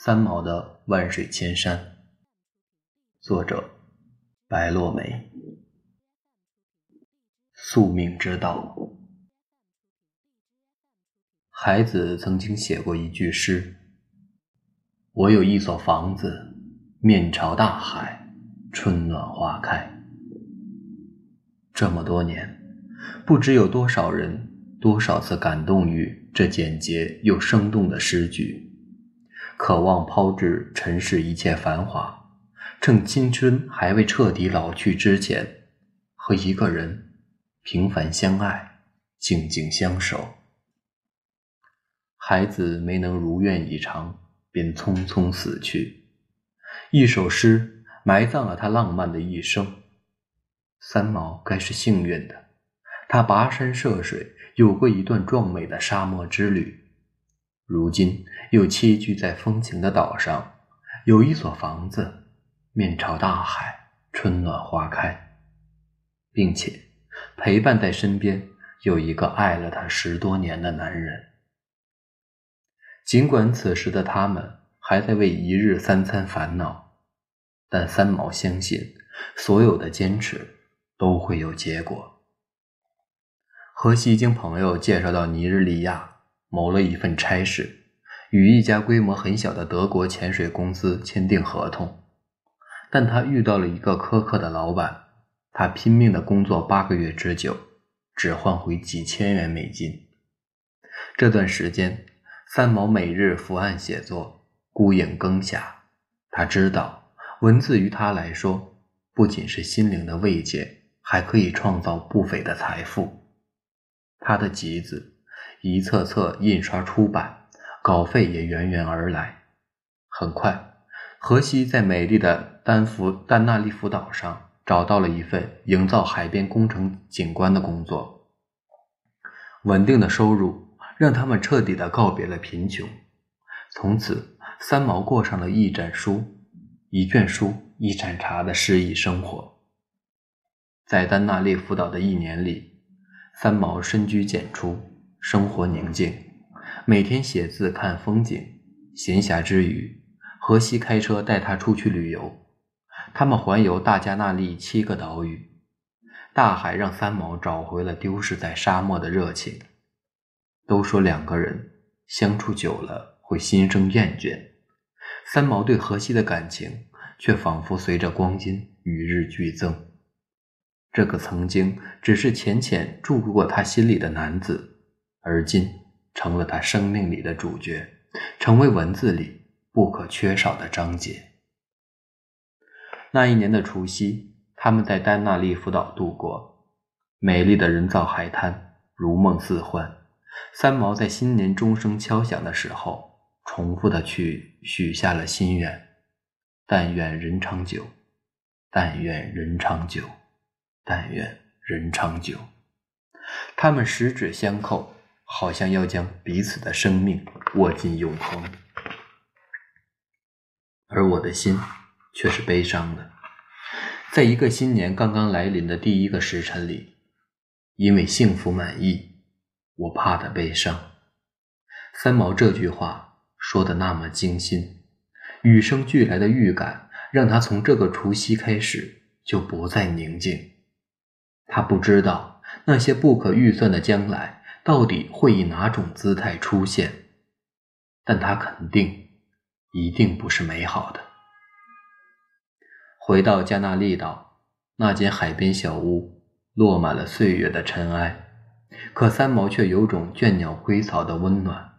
三毛的《万水千山》，作者白落梅。宿命之道。孩子曾经写过一句诗：“我有一所房子，面朝大海，春暖花开。”这么多年，不知有多少人，多少次感动于这简洁又生动的诗句。渴望抛掷尘世一切繁华，趁青春还未彻底老去之前，和一个人平凡相爱，静静相守。孩子没能如愿以偿，便匆匆死去。一首诗埋葬了他浪漫的一生。三毛该是幸运的，他跋山涉水，有过一段壮美的沙漠之旅。如今又栖居在风情的岛上，有一所房子，面朝大海，春暖花开，并且陪伴在身边有一个爱了他十多年的男人。尽管此时的他们还在为一日三餐烦恼，但三毛相信，所有的坚持都会有结果。何西经朋友介绍到尼日利亚。谋了一份差事，与一家规模很小的德国潜水公司签订合同，但他遇到了一个苛刻的老板，他拼命的工作八个月之久，只换回几千元美金。这段时间，三毛每日伏案写作，孤影更下。他知道，文字于他来说，不仅是心灵的慰藉，还可以创造不菲的财富。他的集子。一册册印刷出版，稿费也源源而来。很快，荷西在美丽的丹福丹纳利夫岛上找到了一份营造海边工程景观的工作，稳定的收入让他们彻底的告别了贫穷。从此，三毛过上了一盏书、一卷书、一盏茶的诗意生活。在丹纳利夫岛的一年里，三毛深居简出。生活宁静，每天写字看风景。闲暇之余，荷西开车带他出去旅游。他们环游大加那利七个岛屿。大海让三毛找回了丢失在沙漠的热情。都说两个人相处久了会心生厌倦，三毛对荷西的感情却仿佛随着光阴与日俱增。这个曾经只是浅浅住过他心里的男子。而今成了他生命里的主角，成为文字里不可缺少的章节。那一年的除夕，他们在丹纳利夫岛度过，美丽的人造海滩如梦似幻。三毛在新年钟声敲响的时候，重复的去许下了心愿：但愿人长久，但愿人长久，但愿人长久。他们十指相扣。好像要将彼此的生命握进永恒，而我的心却是悲伤的。在一个新年刚刚来临的第一个时辰里，因为幸福满意，我怕的悲伤。三毛这句话说的那么精心，与生俱来的预感让他从这个除夕开始就不再宁静。他不知道那些不可预算的将来。到底会以哪种姿态出现？但他肯定，一定不是美好的。回到加纳利岛，那间海边小屋落满了岁月的尘埃，可三毛却有种倦鸟归巢的温暖。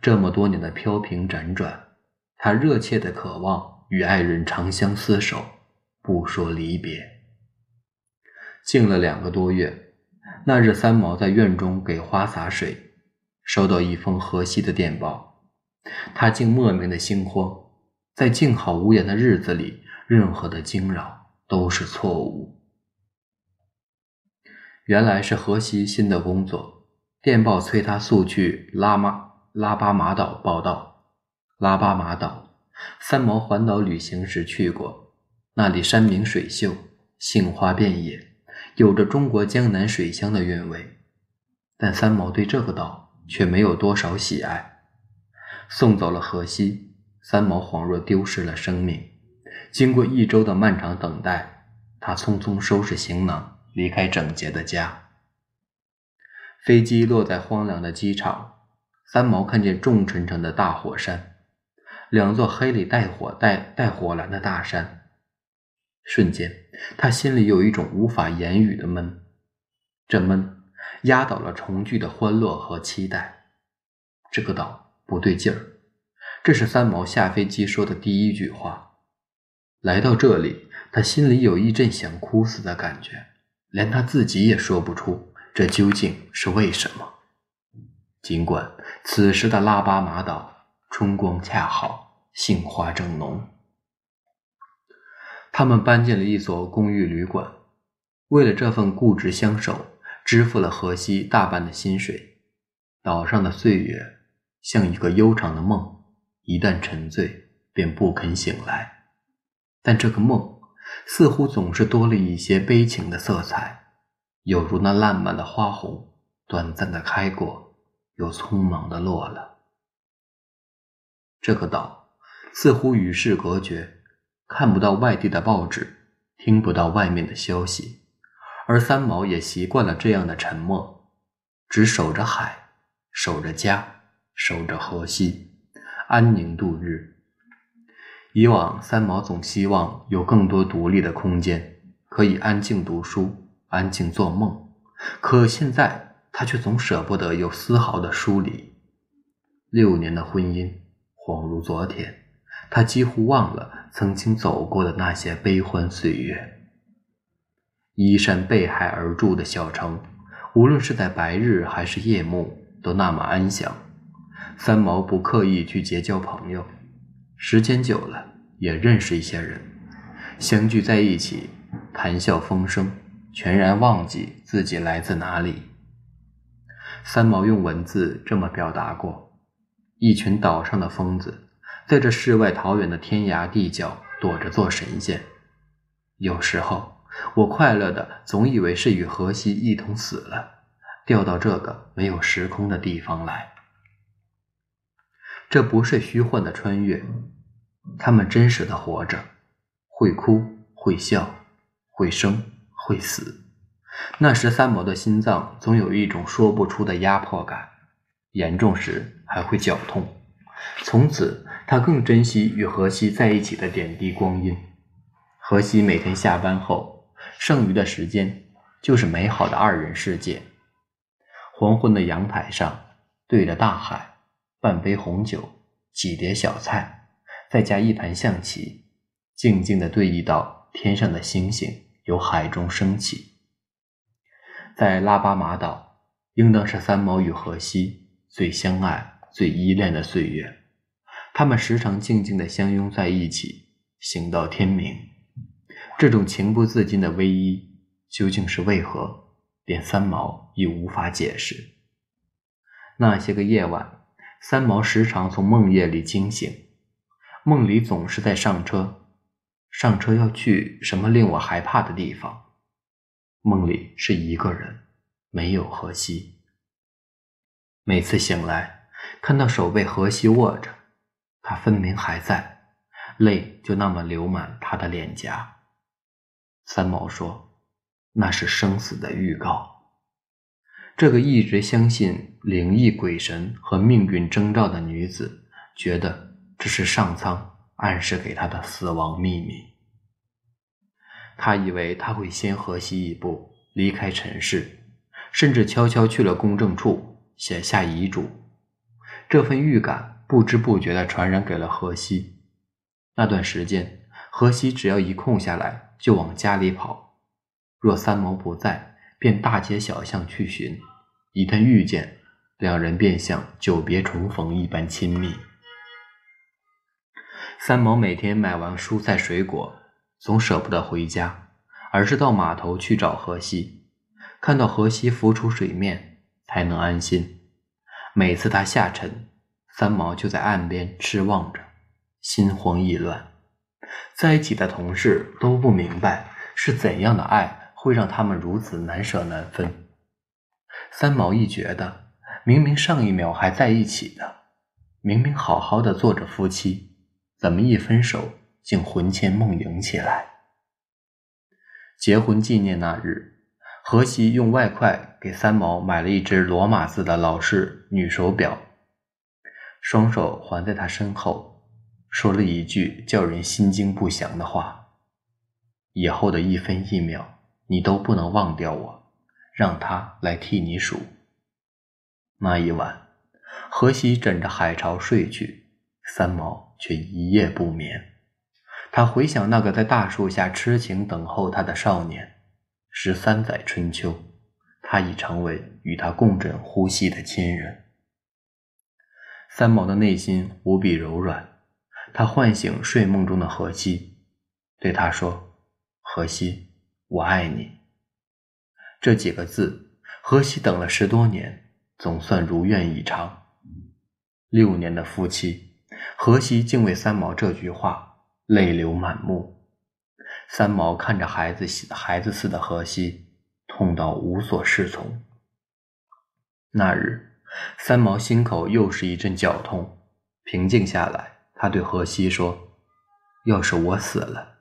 这么多年的飘萍辗转，他热切的渴望与爱人长相厮守，不说离别。静了两个多月。那日，三毛在院中给花洒水，收到一封荷西的电报。他竟莫名的心慌，在静好无言的日子里，任何的惊扰都是错误。原来是荷西新的工作，电报催他速去拉马拉巴马岛报道。拉巴马岛，三毛环岛旅行时去过，那里山明水秀，杏花遍野。有着中国江南水乡的韵味，但三毛对这个岛却没有多少喜爱。送走了荷西，三毛恍若丢失了生命。经过一周的漫长等待，他匆匆收拾行囊，离开整洁的家。飞机落在荒凉的机场，三毛看见重沉沉的大火山，两座黑里带火带带火蓝的大山。瞬间，他心里有一种无法言语的闷，这闷压倒了重聚的欢乐和期待。这个岛不对劲儿，这是三毛下飞机说的第一句话。来到这里，他心里有一阵想哭死的感觉，连他自己也说不出这究竟是为什么。尽管此时的拉巴马岛春光恰好，杏花正浓。他们搬进了一所公寓旅馆，为了这份固执相守，支付了荷西大半的薪水。岛上的岁月像一个悠长的梦，一旦沉醉，便不肯醒来。但这个梦似乎总是多了一些悲情的色彩，有如那烂漫的花红，短暂的开过，又匆忙的落了。这个岛似乎与世隔绝。看不到外地的报纸，听不到外面的消息，而三毛也习惯了这样的沉默，只守着海，守着家，守着河西，安宁度日。以往三毛总希望有更多独立的空间，可以安静读书，安静做梦，可现在他却总舍不得有丝毫的疏离。六年的婚姻恍如昨天。他几乎忘了曾经走过的那些悲欢岁月。依山背海而筑的小城，无论是在白日还是夜幕，都那么安详。三毛不刻意去结交朋友，时间久了也认识一些人，相聚在一起，谈笑风生，全然忘记自己来自哪里。三毛用文字这么表达过：一群岛上的疯子。在这世外桃源的天涯地角躲着做神仙，有时候我快乐的总以为是与荷西一同死了，掉到这个没有时空的地方来。这不是虚幻的穿越，他们真实的活着，会哭会笑，会生会死。那时三毛的心脏总有一种说不出的压迫感，严重时还会绞痛。从此，他更珍惜与荷西在一起的点滴光阴。荷西每天下班后，剩余的时间就是美好的二人世界。黄昏的阳台上，对着大海，半杯红酒，几碟小菜，再加一盘象棋，静静地对弈到天上的星星由海中升起。在拉巴马岛，应当是三毛与荷西最相爱。最依恋的岁月，他们时常静静地相拥在一起，行到天明。这种情不自禁的偎依，究竟是为何？连三毛亦无法解释。那些个夜晚，三毛时常从梦夜里惊醒，梦里总是在上车，上车要去什么令我害怕的地方。梦里是一个人，没有荷西。每次醒来。看到手被荷西握着，他分明还在，泪就那么流满他的脸颊。三毛说：“那是生死的预告。”这个一直相信灵异鬼神和命运征兆的女子，觉得这是上苍暗示给她的死亡秘密。他以为他会先河西一步离开尘世，甚至悄悄去了公证处写下遗嘱。这份预感不知不觉地传染给了荷西。那段时间，荷西只要一空下来，就往家里跑；若三毛不在，便大街小巷去寻。一旦遇见，两人便像久别重逢一般亲密。三毛每天买完蔬菜水果，总舍不得回家，而是到码头去找荷西。看到荷西浮出水面，才能安心。每次他下沉，三毛就在岸边痴望着，心慌意乱。在一起的同事都不明白是怎样的爱会让他们如此难舍难分。三毛一觉得，明明上一秒还在一起的，明明好好的做着夫妻，怎么一分手竟魂牵梦萦起来？结婚纪念那日，荷西用外快给三毛买了一只罗马字的老式女手表，双手环在他身后，说了一句叫人心惊不祥的话：“以后的一分一秒，你都不能忘掉我，让他来替你数。”那一晚，荷西枕着海潮睡去，三毛却一夜不眠。他回想那个在大树下痴情等候他的少年，十三载春秋，他已成为与他共枕呼吸的亲人。三毛的内心无比柔软，他唤醒睡梦中的荷西，对他说：“荷西，我爱你。”这几个字，荷西等了十多年，总算如愿以偿。六年的夫妻，荷西竟为三毛这句话。泪流满目，三毛看着孩子孩子似的荷西，痛到无所适从。那日，三毛心口又是一阵绞痛，平静下来，他对荷西说：“要是我死了，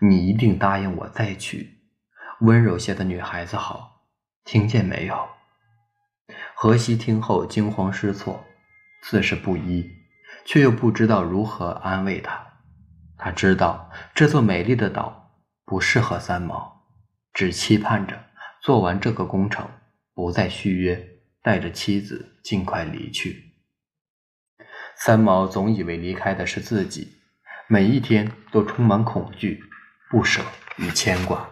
你一定答应我再娶，温柔些的女孩子好，听见没有？”荷西听后惊慌失措，自是不依，却又不知道如何安慰他。他知道这座美丽的岛不适合三毛，只期盼着做完这个工程，不再续约，带着妻子尽快离去。三毛总以为离开的是自己，每一天都充满恐惧、不舍与牵挂。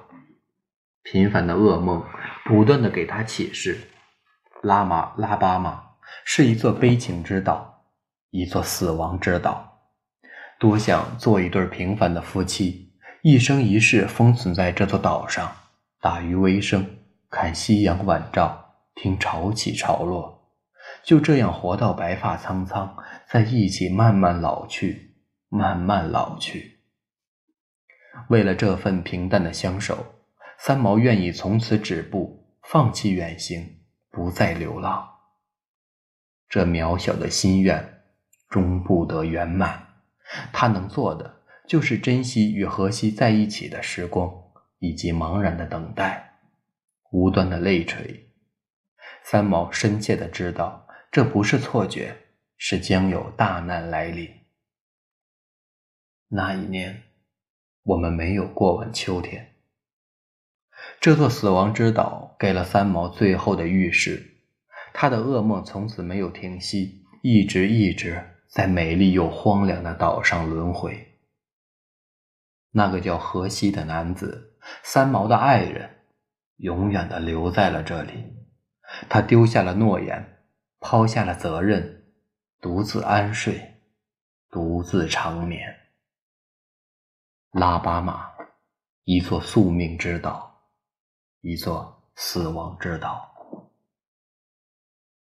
频繁的噩梦不断的给他启示：拉玛拉巴马是一座悲情之岛，一座死亡之岛。多想做一对平凡的夫妻，一生一世封存在这座岛上，打鱼为生，看夕阳晚照，听潮起潮落，就这样活到白发苍苍，在一起慢慢老去，慢慢老去。为了这份平淡的相守，三毛愿意从此止步，放弃远行，不再流浪。这渺小的心愿，终不得圆满。他能做的就是珍惜与荷西在一起的时光，以及茫然的等待，无端的泪垂。三毛深切的知道，这不是错觉，是将有大难来临。那一年，我们没有过完秋天。这座死亡之岛给了三毛最后的预示，他的噩梦从此没有停息，一直一直。在美丽又荒凉的岛上轮回，那个叫荷西的男子，三毛的爱人，永远的留在了这里。他丢下了诺言，抛下了责任，独自安睡，独自长眠。拉巴马，一座宿命之岛，一座死亡之岛。